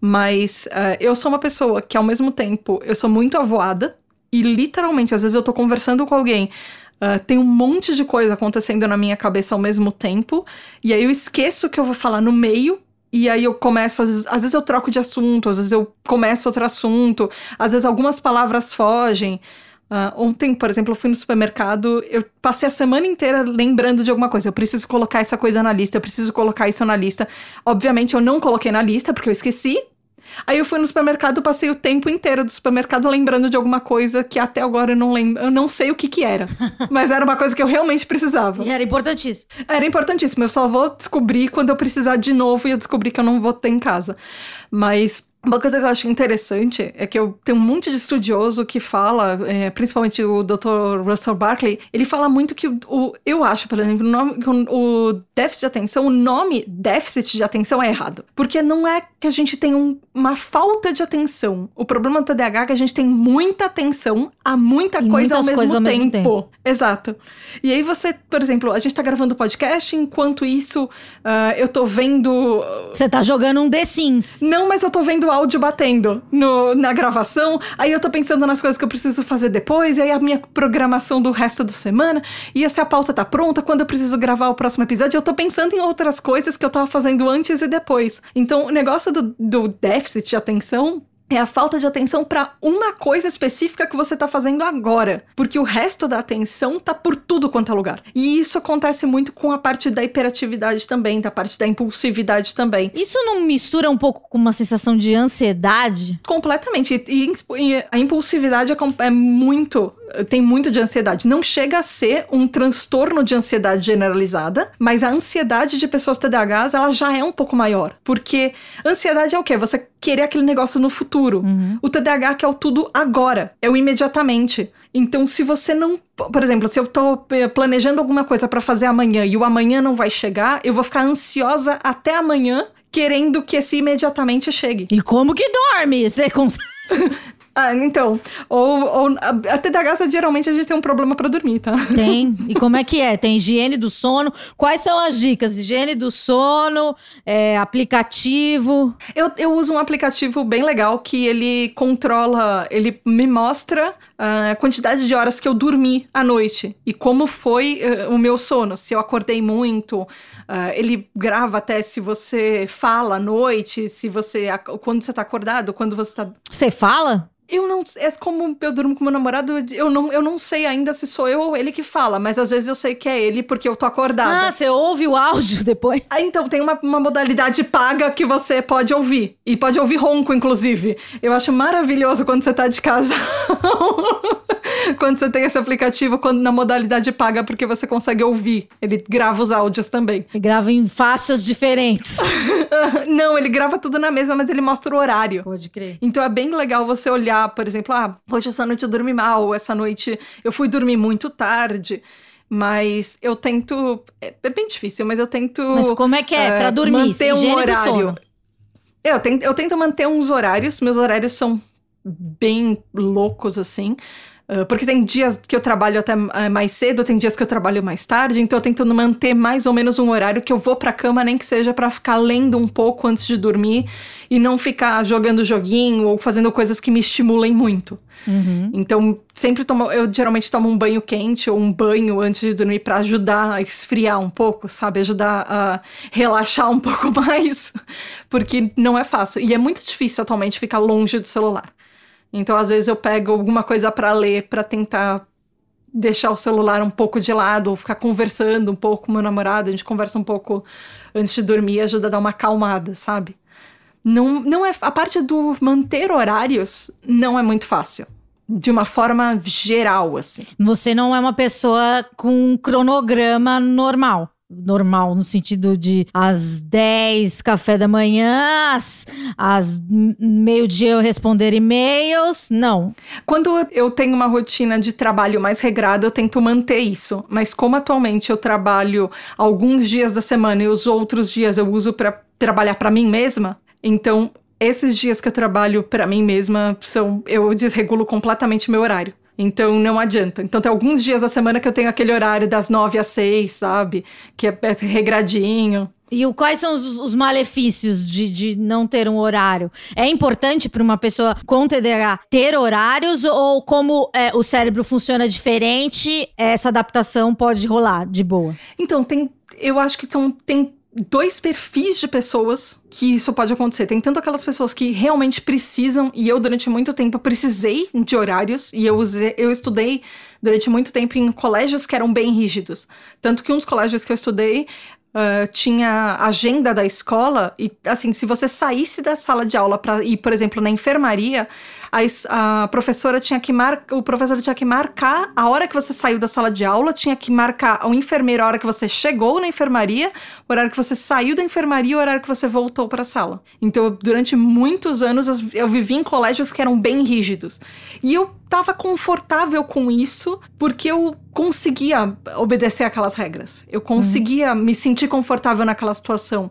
Mas eh, eu sou uma pessoa que, ao mesmo tempo, eu sou muito avoada e literalmente, às vezes eu tô conversando com alguém. ah, tem um monte de coisa acontecendo na minha cabeça ao mesmo tempo, e aí eu esqueço que eu vou falar no meio, e aí eu começo, às vezes, às vezes eu troco de assunto, às vezes eu começo outro assunto, às vezes algumas palavras fogem. Ah, ontem, por exemplo, eu fui no supermercado, eu passei a semana inteira lembrando de alguma coisa. Eu preciso colocar essa coisa na lista, eu preciso colocar isso na lista. Obviamente, eu não coloquei na lista porque eu esqueci. Aí eu fui no supermercado, passei o tempo inteiro do supermercado lembrando de alguma coisa que até agora eu não lembro, eu não sei o que que era. Mas era uma coisa que eu realmente precisava. E era importantíssimo. Era importantíssimo. Eu só vou descobrir quando eu precisar de novo e eu descobrir que eu não vou ter em casa. Mas uma coisa que eu acho interessante é que eu tenho um monte de estudioso que fala, é, principalmente o Dr. Russell Barkley, ele fala muito que o, o- eu acho, por exemplo, o, nome- que o, o déficit de atenção, o nome déficit de atenção é errado. Porque não é que a gente tem um- uma falta de atenção. O problema do TDAH é que a gente tem muita atenção a muita E coisa ao mesmo, coisas ao tempo. mesmo tempo. Exato. E aí você, por exemplo, a gente tá gravando o podcast, enquanto isso ah, eu tô vendo. Você tá jogando um The Sims. Não, mas eu tô vendo áudio batendo no- na gravação. Aí eu tô pensando nas coisas que eu preciso fazer depois. E aí a minha programação do resto da semana. E se a pauta tá pronta, quando eu preciso gravar o próximo episódio, eu tô pensando em outras coisas que eu tava fazendo antes e depois. Então o negócio do, do déficit de atenção. É a falta de atenção pra uma coisa específica que você tá fazendo agora. Porque o resto da atenção tá por tudo quanto é lugar. E isso acontece muito com a parte da hiperatividade também, da parte da impulsividade também. Isso não mistura um pouco com uma sensação de ansiedade? Completamente. E, e a impulsividade é, é muito. Tem muito de ansiedade. Não chega a ser um transtorno de ansiedade generalizada, mas a ansiedade de pessoas TDAHs ela já é um pouco maior. Porque ansiedade é o quê? Você querer aquele negócio no futuro. Uhum. O TDAH quer o tudo agora, é o imediatamente. Então, se você não. Por exemplo, se eu tô eh, planejando alguma coisa pra fazer amanhã e o amanhã não vai chegar, eu vou ficar ansiosa até amanhã, querendo que esse imediatamente chegue. E como que dorme? Você consegue. Ah, então. Ou, ou a, TDAH, geralmente a gente tem um problema pra dormir, tá? Tem. E como é que é? Tem higiene do sono. Quais são as dicas? Higiene do sono, é, aplicativo. Eu, eu uso um aplicativo bem legal que ele controla, ele me mostra ah, a quantidade de horas que eu dormi à noite e como foi eh, o meu sono, se eu acordei muito. ah, ele grava até se você fala à noite, se você quando você tá acordado, quando você tá Você fala? Eu não. É como eu durmo com meu namorado, eu não, eu não sei ainda se sou eu ou ele que fala, mas às vezes eu sei que é ele porque eu tô acordada. Ah, você ouve o áudio depois? Ah, então, tem uma, uma modalidade paga que você pode ouvir. E pode ouvir ronco, inclusive. Eu acho maravilhoso quando você tá de casa. quando você tem esse aplicativo quando, na modalidade paga, porque você consegue ouvir. Ele grava os áudios também. E grava em faixas diferentes. não, ele grava tudo na mesma, mas ele mostra o horário. Pode crer. Então é bem legal você olhar, por exemplo, ah, hoje essa noite eu dormi mal, essa noite eu fui dormir muito tarde. Mas eu tento. É, é bem difícil, mas eu tento. Mas como é que é? eh, pra dormir? Manter um horário. sono. Eu tento, eu tento manter uns horários. Meus horários são bem loucos, assim. Uh, porque tem dias que eu trabalho até uh, mais cedo, tem dias que eu trabalho mais tarde, então eu tento manter mais ou menos um horário que eu vou pra cama, nem que seja para ficar lendo um pouco antes de dormir e não ficar jogando joguinho ou fazendo coisas que me estimulem muito. Uhum. Então, sempre tomo, eu geralmente tomo um banho quente ou um banho antes de dormir para ajudar a esfriar um pouco, sabe? Ajudar a relaxar um pouco mais, porque não é fácil. E é muito difícil atualmente ficar longe do celular. Então, às vezes, eu pego alguma coisa para ler para tentar deixar o celular um pouco de lado, ou ficar conversando um pouco com meu namorado. A gente conversa um pouco antes de dormir, ajuda a dar uma acalmada, sabe? Não, não é. A parte do manter horários não é muito fácil. De uma forma geral, assim. Você não é uma pessoa com um cronograma normal normal, no sentido de às 10 café da manhã, às, às meio-dia eu responder e-mails. Não. Quando eu tenho uma rotina de trabalho mais regrada, eu tento manter isso. Mas como atualmente eu trabalho alguns dias da semana e os outros dias eu uso para trabalhar para mim mesma, então esses dias que eu trabalho para mim mesma são eu desregulo completamente meu horário. Então não adianta. Então tem alguns dias da semana que eu tenho aquele horário das nove às seis, sabe? Que é, é regradinho. E o, quais são os, os malefícios de, de, não ter um horário? É importante para uma pessoa com TDAH ter horários ou como é, o cérebro funciona diferente, essa adaptação pode rolar de boa? Então, tem, eu acho que são, tem dois perfis de pessoas que isso pode acontecer. Tem tanto aquelas pessoas que realmente precisam, e eu durante muito tempo precisei de horários, e eu, usei, eu estudei durante muito tempo em colégios que eram bem rígidos. Tanto que um dos colégios que eu estudei uh, tinha agenda da escola, e assim, se você saísse da sala de aula para ir, por exemplo, na enfermaria, a, a professora tinha que marcar, o professor tinha que marcar a hora que você saiu da sala de aula, tinha que marcar o enfermeiro a hora que você chegou na enfermaria, o horário que você saiu da enfermaria o horário que você voltou para a sala. Então, durante muitos anos eu vivi em colégios que eram bem rígidos. E eu estava confortável com isso porque eu conseguia obedecer aquelas regras. Eu conseguia uhum. me sentir confortável naquela situação.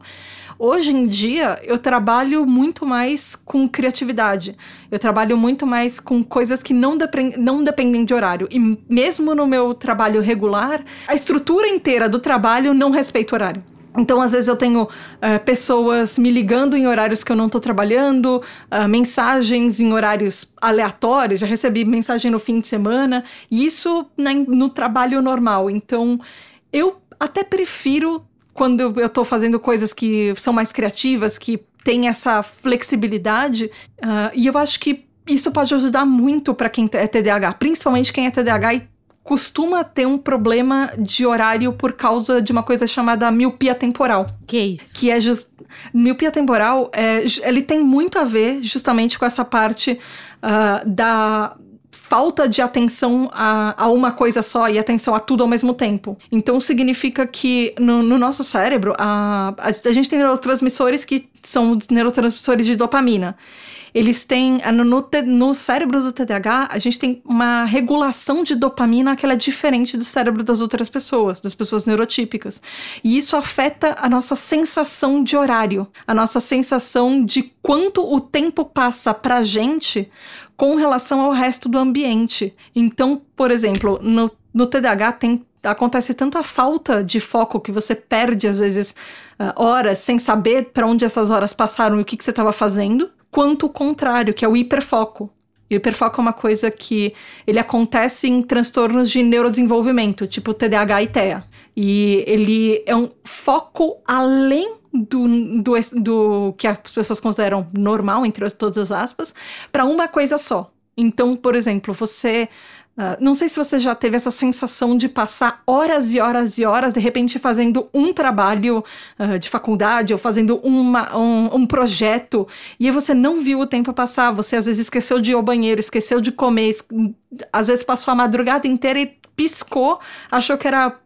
Hoje em dia, eu trabalho muito mais com criatividade. Eu trabalho muito mais com coisas que não, depend não dependem de horário. E mesmo no meu trabalho regular, a estrutura inteira do trabalho não respeita o horário. Então, às vezes, eu tenho uh, pessoas me ligando em horários que eu não estou trabalhando, uh, mensagens em horários aleatórios. Já recebi mensagem no fim de semana, e isso né, no trabalho normal. Então, eu até prefiro quando eu estou fazendo coisas que são mais criativas, que tem essa flexibilidade. Uh, e eu acho que isso pode ajudar muito para quem é TDAH, principalmente quem é TDAH e costuma ter um problema de horário por causa de uma coisa chamada miopia temporal. Que é isso? Que é just... miopia temporal, é, ele tem muito a ver justamente com essa parte uh, da falta de atenção a, a, uma coisa só e atenção a tudo ao mesmo tempo. Então significa que no, no nosso cérebro a, a, a, gente tem neurotransmissores que são neurotransmissores de dopamina. Eles têm no, no, cérebro do TDAH a gente tem uma regulação de dopamina que é diferente do cérebro das outras pessoas, das pessoas neurotípicas. E isso afeta a nossa sensação de horário, a nossa sensação de quanto o tempo passa pra gente com relação ao resto do ambiente. Então, por exemplo, no, no TDAH tem acontece tanto a falta de foco que você perde às vezes uh, horas sem saber para onde essas horas passaram e o que, que você estava fazendo, quanto o contrário, que é o hiperfoco. E o hiperfoco é uma coisa que ele acontece em transtornos de neurodesenvolvimento, tipo TDAH e TEA. E ele é um foco além do, do, do que as pessoas consideram normal, entre todas as aspas, para uma coisa só. Então, por exemplo, você. Uh, não sei se você já teve essa sensação de passar horas e horas e horas, de repente, fazendo um trabalho uh, de faculdade ou fazendo uma, um, um, projeto, e você não viu o tempo passar, você às vezes esqueceu de ir ao banheiro, esqueceu de comer, às vezes passou a madrugada inteira e piscou, achou que era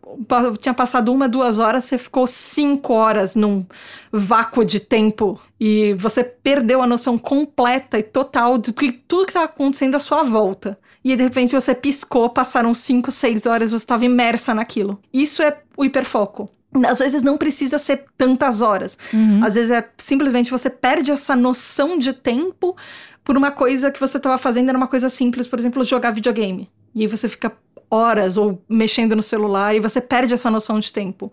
tinha passado uma, duas horas, você ficou cinco horas num vácuo de tempo e você perdeu a noção completa e total de tudo que estava acontecendo à sua volta. E de repente você piscou, passaram cinco, seis horas, você estava imersa naquilo. Isso é o hiperfoco. Às vezes não precisa ser tantas horas. Uhum. Às vezes é simplesmente você perde essa noção de tempo por uma coisa que você estava fazendo, era uma coisa simples, por exemplo, jogar videogame. E aí você fica horas ou mexendo no celular e você perde essa noção de tempo.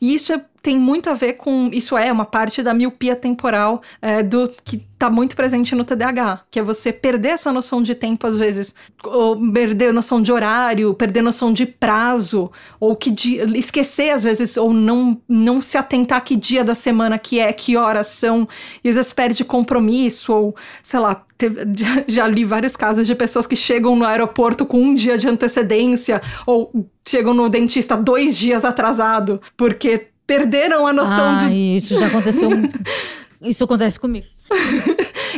E isso é, tem muito a ver com. Isso é uma parte da miopia temporal é, do que está muito presente no TDAH, que é você perder essa noção de tempo às vezes, ou perder noção de horário, perder noção de prazo, ou que dia, esquecer às vezes, ou não, não se atentar que dia da semana que é, que horas são, e às vezes perde compromisso, ou sei lá, já li vários casos de pessoas que chegam no aeroporto com um dia de antecedência ou chegam no dentista dois dias atrasado porque perderam a noção ah, de. Isso já aconteceu muito. Isso acontece comigo.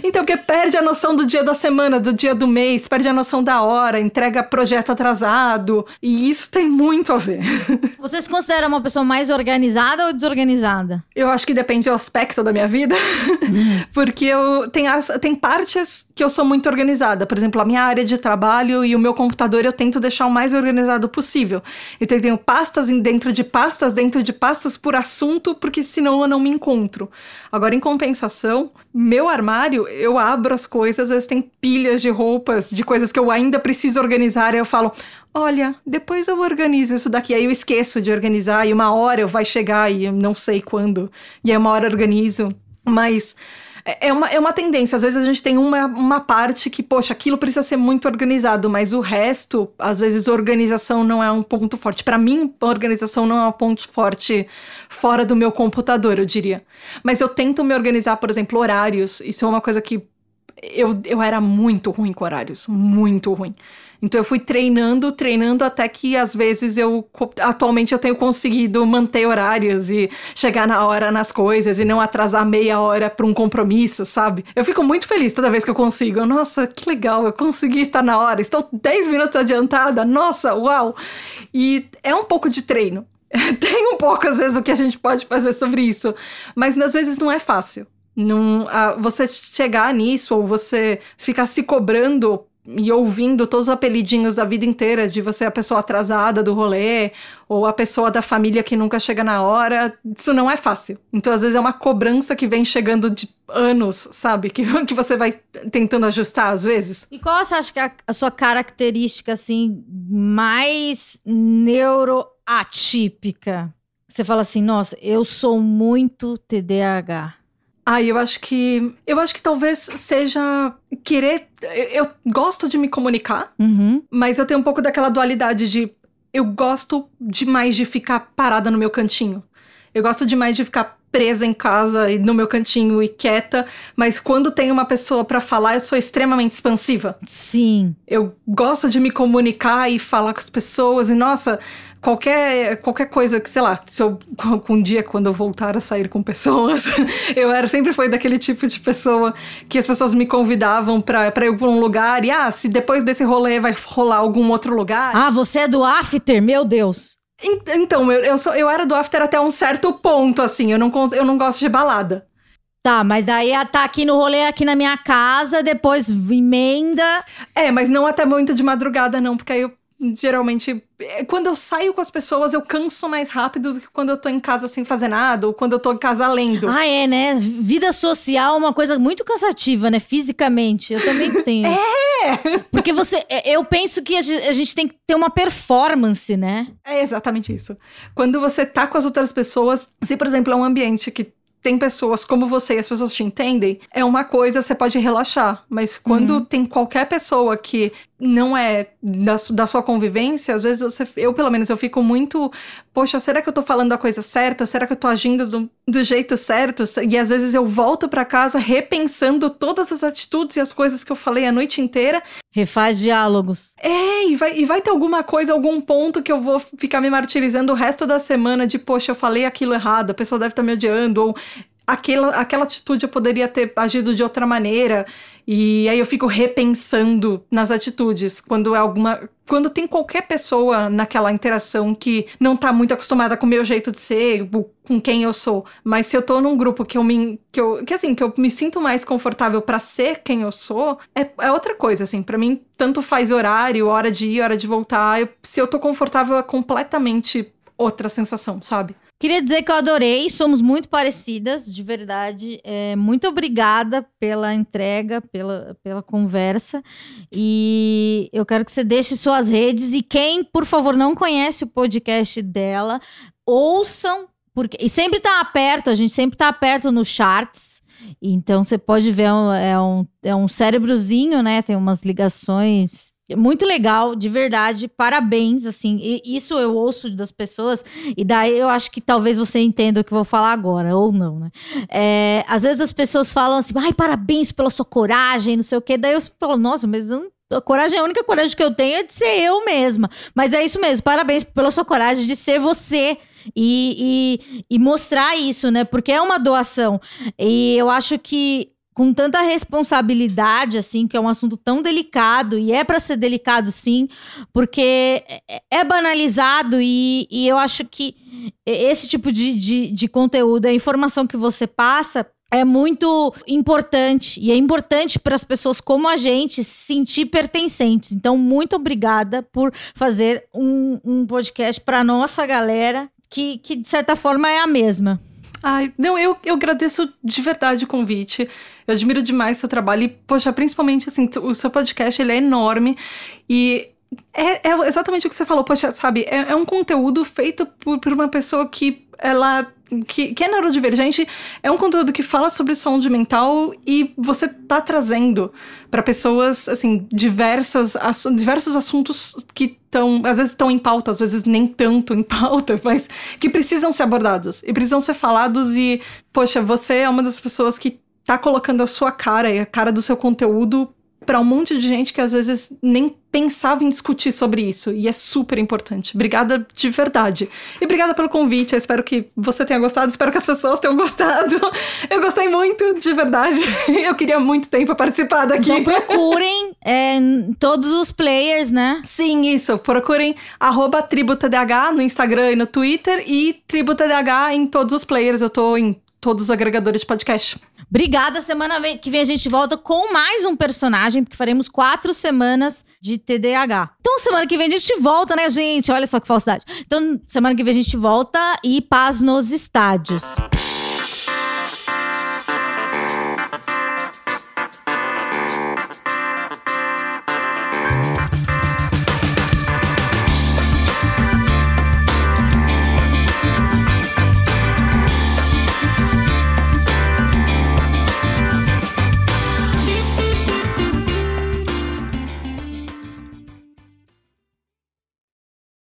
Então, porque perde a noção do dia da semana, do dia do mês, perde a noção da hora, entrega projeto atrasado. E isso tem muito a ver. Você se considera uma pessoa mais organizada ou desorganizada? Eu acho que depende do aspecto da minha vida. porque eu tem, as, tem partes que eu sou muito organizada. Por exemplo, a minha área de trabalho e o meu computador eu tento deixar o mais organizado possível. Então, eu tenho pastas dentro de pastas, dentro de pastas por assunto, porque senão eu não me encontro. Agora, em compensação, meu armário eu abro as coisas, às vezes tem pilhas de roupas, de coisas que eu ainda preciso organizar, e eu falo, olha, depois eu organizo isso daqui, aí eu esqueço de organizar, e uma hora eu vai chegar, e eu não sei quando, e aí uma hora eu organizo, mas é, é uma, é uma tendência. Às vezes a gente tem uma, uma parte que, poxa, aquilo precisa ser muito organizado, mas o resto, às vezes, organização não é um ponto forte. Para mim, organização não é um ponto forte fora do meu computador, eu diria. Mas eu tento me organizar, por exemplo, horários. Isso é uma coisa que eu, eu era muito ruim com horários, muito ruim. Então eu fui treinando, treinando até que às vezes eu atualmente eu tenho conseguido manter horários e chegar na hora nas coisas e não atrasar meia hora para um compromisso, sabe? Eu fico muito feliz toda vez que eu consigo. Nossa, que legal, eu consegui estar na hora. Estou 10 minutos adiantada. Nossa, uau. E é um pouco de treino. Tem um pouco, às vezes, o que a gente pode fazer sobre isso. Mas às vezes não é fácil. Não, ah, você chegar nisso ou você ficar se cobrando e ouvindo todos os apelidinhos da vida inteira de você a pessoa atrasada do rolê ou a pessoa da família que nunca chega na hora, isso não é fácil. Então, às vezes, é uma cobrança que vem chegando de anos, sabe? Que, que você vai tentando ajustar às vezes. E qual você acha que é a, sua característica, assim, mais neuroatípica? Você fala assim, nossa, eu sou muito TDAH. Ah, eu acho que. Eu acho que talvez seja querer. Eu, eu gosto de me comunicar, uhum. mas eu tenho um pouco daquela dualidade de. Eu gosto demais de ficar parada no meu cantinho. Eu gosto demais de ficar presa em casa e no meu cantinho e quieta, mas quando tem uma pessoa para falar, eu sou extremamente expansiva. Sim. Eu gosto de me comunicar e falar com as pessoas e nossa, qualquer, qualquer coisa que, sei lá, se eu, um dia quando eu voltar a sair com pessoas, eu era sempre foi daquele tipo de pessoa que as pessoas me convidavam pra, pra ir pra um lugar e, ah, se depois desse rolê vai rolar algum outro lugar. Ah, você é do after? Meu Deus. Então, eu, eu, sou, eu era do after até um certo ponto, assim, eu não, eu não gosto de balada. Tá, mas daí tá aqui no rolê aqui na minha casa, depois emenda. É, mas não até muito de madrugada, não, porque aí eu geralmente, é, quando eu saio com as pessoas, eu canso mais rápido do que quando eu tô em casa sem fazer nada, ou quando eu tô em casa lendo. Ah, é, né? Vida social é uma coisa muito cansativa, né? Fisicamente. Eu também tenho. é! Porque você. É, eu penso que a gente tem que ter uma performance, né? É exatamente isso. Quando você tá com as outras pessoas, se, por exemplo, é um ambiente que tem pessoas como você e as pessoas te entendem, é uma coisa, você pode relaxar. Mas quando uhum. tem qualquer pessoa que não é da, da sua convivência, às vezes você, eu pelo menos, eu fico muito, poxa, será que eu tô falando a coisa certa? Será que eu tô agindo do, do jeito certo? E às vezes eu volto para casa repensando todas as atitudes e as coisas que eu falei a noite inteira. Refaz diálogos. É, e vai, e vai ter alguma coisa, algum ponto que eu vou ficar me martirizando o resto da semana de, poxa, eu falei aquilo errado, a pessoa deve estar tá me odiando, ou aquela, aquela atitude eu poderia ter agido de outra maneira. E aí eu fico repensando nas atitudes quando é alguma. Quando tem qualquer pessoa naquela interação que não tá muito acostumada com o meu jeito de ser, com quem eu sou. Mas se eu tô num grupo que eu me. que, eu, que assim, que eu me sinto mais confortável para ser quem eu sou, é, é outra coisa, assim. para mim, tanto faz horário, hora de ir, hora de voltar. Eu, se eu tô confortável, é completamente outra sensação, sabe? Queria dizer que eu adorei, somos muito parecidas, de verdade. É, muito obrigada pela entrega, pela, pela conversa. E eu quero que você deixe suas redes. E quem, por favor, não conhece o podcast dela, ouçam, porque. E sempre tá perto, a gente sempre tá perto no charts. Então você pode ver, é um, é um cérebrozinho, né? Tem umas ligações. Muito legal, de verdade, parabéns, assim, e isso eu ouço das pessoas, e daí eu acho que talvez você entenda o que eu vou falar agora, ou não, né? É, às vezes as pessoas falam assim, ai, parabéns pela sua coragem, não sei o quê, daí eu falo, nossa, mas eu não a coragem, a única coragem que eu tenho é de ser eu mesma. Mas é isso mesmo, parabéns pela sua coragem de ser você. E, e, e mostrar isso, né? Porque é uma doação. E eu acho que com tanta responsabilidade, assim, que é um assunto tão delicado, e é para ser delicado, sim, porque é, é banalizado, e, e eu acho que esse tipo de, de, de conteúdo, a informação que você passa, é muito importante e é importante para as pessoas como a gente se sentir pertencentes. Então, muito obrigada por fazer um, um podcast para nossa galera que, que de certa forma é a mesma. Ai, não, eu, eu agradeço de verdade o convite. Eu admiro demais o seu trabalho e, poxa, principalmente assim, o seu podcast ele é enorme e é, é exatamente o que você falou, poxa, sabe, é, é um conteúdo feito por, por uma pessoa que ela que, que é neurodivergente, é um conteúdo que fala sobre saúde mental e você tá trazendo para pessoas, assim, diversas, ass diversos assuntos que estão, às vezes estão em pauta, às vezes nem tanto em pauta, mas que precisam ser abordados e precisam ser falados e, poxa, você é uma das pessoas que tá colocando a sua cara e a cara do seu conteúdo para um monte de gente que às vezes nem pensava em discutir sobre isso e é super importante. Obrigada de verdade. E obrigada pelo convite. Eu espero que você tenha gostado, espero que as pessoas tenham gostado. Eu gostei muito, de verdade. Eu queria muito tempo participar daqui. Então procurem é, todos os players, né? Sim, isso. Procurem arroba TribuTDH no Instagram e no Twitter e TribuTDH em todos os players. Eu tô em todos os agregadores de podcast. Obrigada. Semana que vem a gente volta com mais um personagem, porque faremos quatro semanas de TDAH. Então, semana que vem a gente volta, né, gente? Olha só que falsidade. Então, semana que vem a gente volta e paz nos estádios.